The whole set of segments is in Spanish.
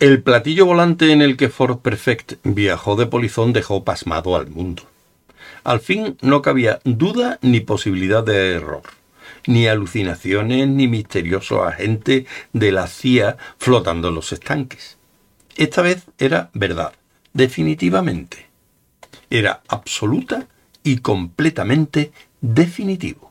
El platillo volante en el que Ford Perfect viajó de polizón dejó pasmado al mundo. Al fin no cabía duda ni posibilidad de error, ni alucinaciones ni misterioso agente de la CIA flotando en los estanques. Esta vez era verdad, definitivamente. Era absoluta y completamente definitivo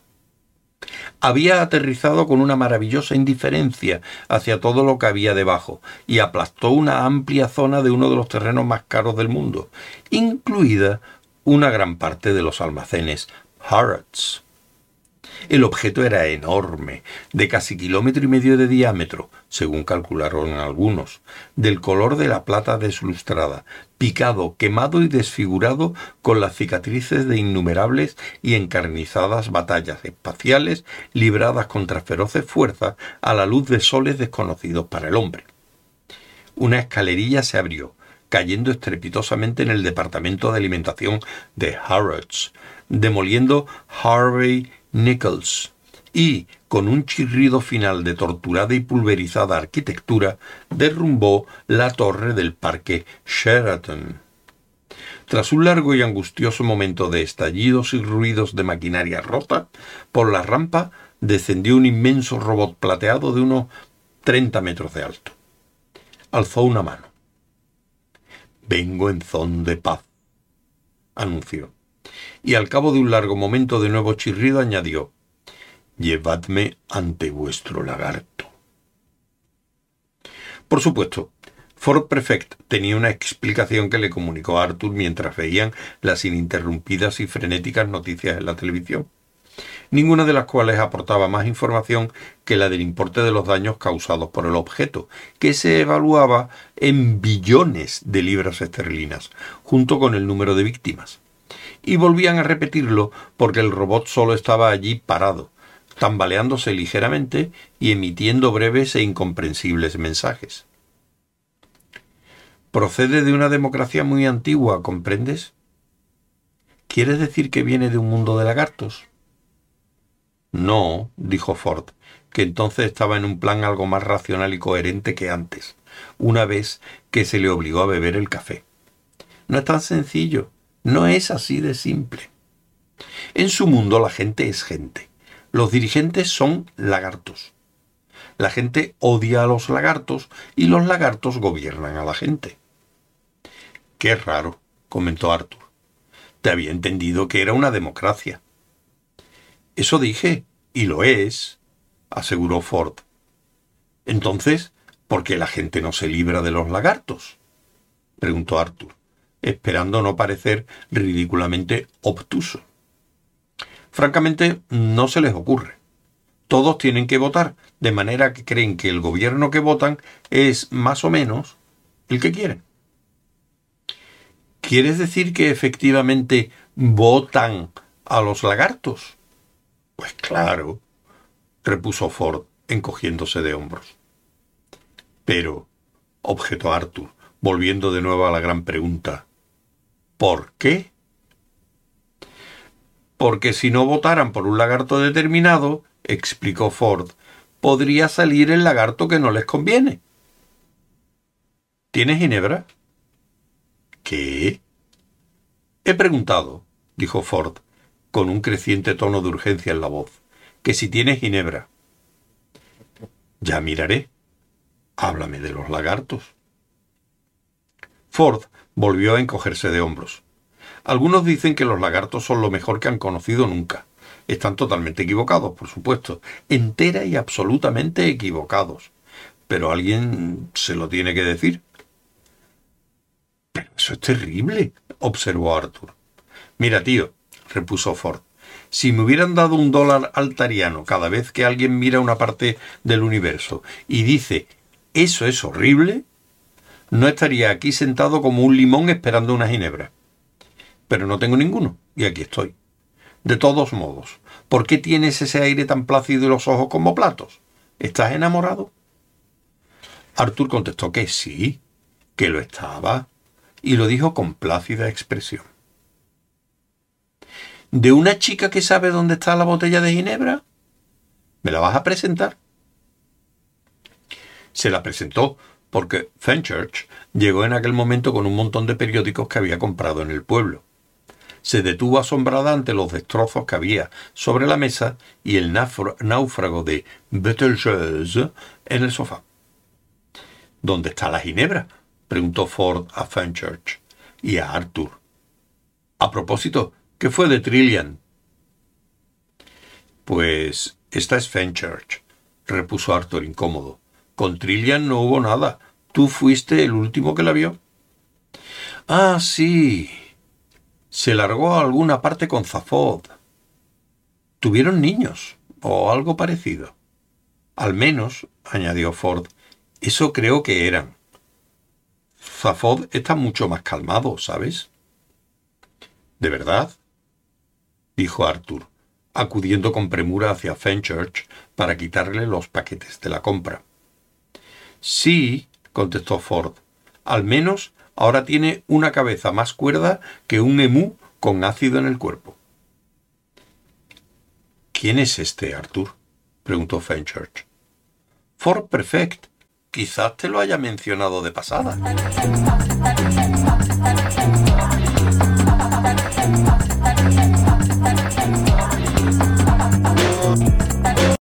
había aterrizado con una maravillosa indiferencia hacia todo lo que había debajo y aplastó una amplia zona de uno de los terrenos más caros del mundo, incluida una gran parte de los almacenes Harrods. El objeto era enorme, de casi kilómetro y medio de diámetro, según calcularon algunos, del color de la plata deslustrada, picado, quemado y desfigurado con las cicatrices de innumerables y encarnizadas batallas espaciales libradas contra feroces fuerzas a la luz de soles desconocidos para el hombre. Una escalerilla se abrió, cayendo estrepitosamente en el departamento de alimentación de Harrods, demoliendo Harvey Nichols y, con un chirrido final de torturada y pulverizada arquitectura, derrumbó la torre del parque Sheraton. Tras un largo y angustioso momento de estallidos y ruidos de maquinaria rota, por la rampa descendió un inmenso robot plateado de unos treinta metros de alto. Alzó una mano. Vengo en zon de paz, anunció y al cabo de un largo momento de nuevo chirrido añadió Llevadme ante vuestro lagarto. Por supuesto, Ford Prefect tenía una explicación que le comunicó a Arthur mientras veían las ininterrumpidas y frenéticas noticias en la televisión, ninguna de las cuales aportaba más información que la del importe de los daños causados por el objeto, que se evaluaba en billones de libras esterlinas, junto con el número de víctimas y volvían a repetirlo porque el robot solo estaba allí parado, tambaleándose ligeramente y emitiendo breves e incomprensibles mensajes. Procede de una democracia muy antigua, ¿comprendes? ¿Quieres decir que viene de un mundo de lagartos? No, dijo Ford, que entonces estaba en un plan algo más racional y coherente que antes, una vez que se le obligó a beber el café. No es tan sencillo. No es así de simple. En su mundo la gente es gente. Los dirigentes son lagartos. La gente odia a los lagartos y los lagartos gobiernan a la gente. Qué raro, comentó Arthur. Te había entendido que era una democracia. Eso dije, y lo es, aseguró Ford. Entonces, ¿por qué la gente no se libra de los lagartos? preguntó Arthur esperando no parecer ridículamente obtuso. Francamente, no se les ocurre. Todos tienen que votar, de manera que creen que el gobierno que votan es más o menos el que quieren. ¿Quieres decir que efectivamente votan a los lagartos? Pues claro, repuso Ford, encogiéndose de hombros. Pero, objetó Arthur, volviendo de nuevo a la gran pregunta, ¿Por qué? Porque si no votaran por un lagarto determinado, explicó Ford, podría salir el lagarto que no les conviene. ¿Tienes ginebra? ¿Qué? He preguntado, dijo Ford, con un creciente tono de urgencia en la voz, que si tienes ginebra. Ya miraré. Háblame de los lagartos. Ford volvió a encogerse de hombros. Algunos dicen que los lagartos son lo mejor que han conocido nunca. Están totalmente equivocados, por supuesto, entera y absolutamente equivocados. Pero alguien se lo tiene que decir. Pero eso es terrible, observó Arthur. Mira, tío, repuso Ford, si me hubieran dado un dólar altariano cada vez que alguien mira una parte del universo y dice eso es horrible, no estaría aquí sentado como un limón esperando una ginebra. Pero no tengo ninguno, y aquí estoy. De todos modos, ¿por qué tienes ese aire tan plácido y los ojos como platos? ¿Estás enamorado? Arthur contestó que sí, que lo estaba, y lo dijo con plácida expresión. ¿De una chica que sabe dónde está la botella de Ginebra? ¿Me la vas a presentar? Se la presentó porque Fenchurch llegó en aquel momento con un montón de periódicos que había comprado en el pueblo. Se detuvo asombrada ante los destrozos que había sobre la mesa y el náufrago de Betelgeuse en el sofá. ¿Dónde está la ginebra? preguntó Ford a Fenchurch y a Arthur. A propósito, ¿qué fue de Trillian? Pues esta es Fenchurch, repuso Arthur incómodo. Con Trillian no hubo nada. Tú fuiste el último que la vio. Ah, sí. Se largó a alguna parte con Zafod. Tuvieron niños, o algo parecido. Al menos, añadió Ford, eso creo que eran. Zafod está mucho más calmado, ¿sabes? ¿De verdad? dijo Arthur, acudiendo con premura hacia Fenchurch para quitarle los paquetes de la compra. Sí, contestó Ford. Al menos ahora tiene una cabeza más cuerda que un emú con ácido en el cuerpo. ¿Quién es este, Arthur? preguntó Fenchurch. Ford Perfect. Quizás te lo haya mencionado de pasada.